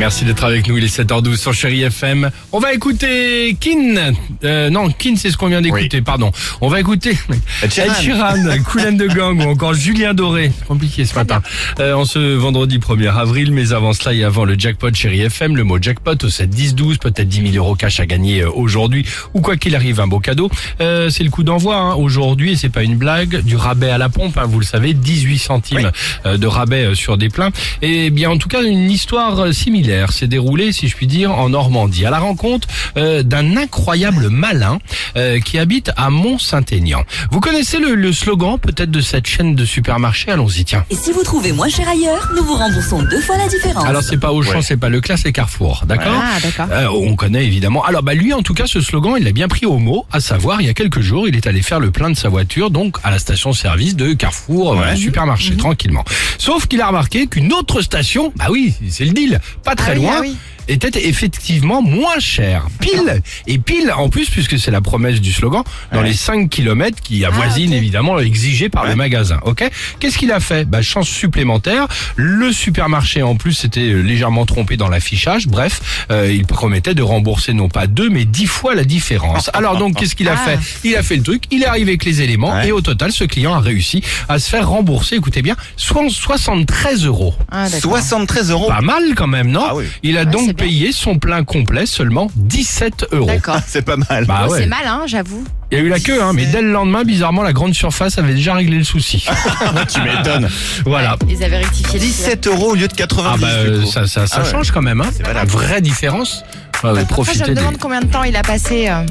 Merci d'être avec nous, il est 7h12 sur Chéri FM. On va écouter Kin. Euh, non, Kin, c'est ce qu'on vient d'écouter, pardon. On va écouter Ed Sheeran. And the Gang ou encore Julien Doré. Compliqué ce matin. Euh, en ce vendredi 1er avril, mais avant cela et avant le jackpot Chéri FM, le mot jackpot au 7 10 12, peut-être 10 000 euros cash à gagner euh, aujourd'hui ou quoi qu'il arrive, un beau cadeau. Euh, c'est le coup d'envoi hein, aujourd'hui et c'est pas une blague, du rabais à la pompe, hein, vous le savez, 18 centimes euh, de rabais sur des pleins. Et bien en tout cas, une histoire euh, similaire s'est déroulée, si je puis dire, en Normandie, à la rencontre euh, d'un incroyable malin euh, qui habite à Mont-Saint-Aignan. Vous connaissez le, le slogan peut-être de cette chaîne de supermarchés? Allons-y, tiens. Et si vous trouvez moins cher ailleurs, nous vous remboursons deux fois la différence. Alors c'est pas Auchan, Ouais. c'est pas Leclerc, c'est Carrefour, d'accord? Ah, d'accord. Euh, On connaît évidemment. Alors bah lui en tout cas ce slogan il l'a bien pris au mot, à savoir il y a quelques jours il est allé faire le plein de sa voiture donc à la station-service de Carrefour, euh, Ouais. supermarché tranquillement. Sauf qu'il a remarqué qu'une autre station, bah oui c'est le deal, pas très Ah oui, loin. ah oui. Était effectivement moins cher. Pile et pile en plus puisque c'est la promesse du slogan dans Ouais. les 5 kilomètres qui Ah, avoisinent ok. évidemment exigés par le Ouais. magasin. OK? Qu'est-ce qu'il a fait? Bah chance supplémentaire, le supermarché en plus s'était euh, légèrement trompé dans l'affichage. Bref, euh, il promettait de rembourser non pas deux mais dix fois la différence. Alors donc qu'est-ce qu'il a Ah. fait? Il a fait le truc, il est arrivé avec les éléments Ouais. et au total ce client a réussi à se faire rembourser, écoutez bien, so- 73 euros. Ah, d'accord. 73 euros. Pas mal quand même, non? Ah oui. Il a Ouais, donc payé son plein complet seulement 17 euros. D'accord. C'est pas mal. Bah ouais. C'est mal, hein, j'avoue. Il y a eu la queue, hein, mais dès le lendemain, bizarrement, la grande surface avait déjà réglé le souci. tu m'étonnes. voilà. Ils avaient rectifié. le tir. 17 euros au lieu de 90. Ah bah du euh, coup. ça, ça, ça Ah ouais. change quand même, hein. C'est La vraie différence. Ouais, ouais, Parfois, je me des... demande combien de temps il a passé euh,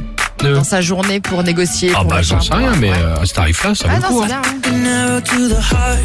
de- dans sa journée pour négocier. Ah pour bah j'en sais rien, mais ouais. euh, à ce tarif-là, ça vaut Ah le non, coup. c'est hein. bien. hein.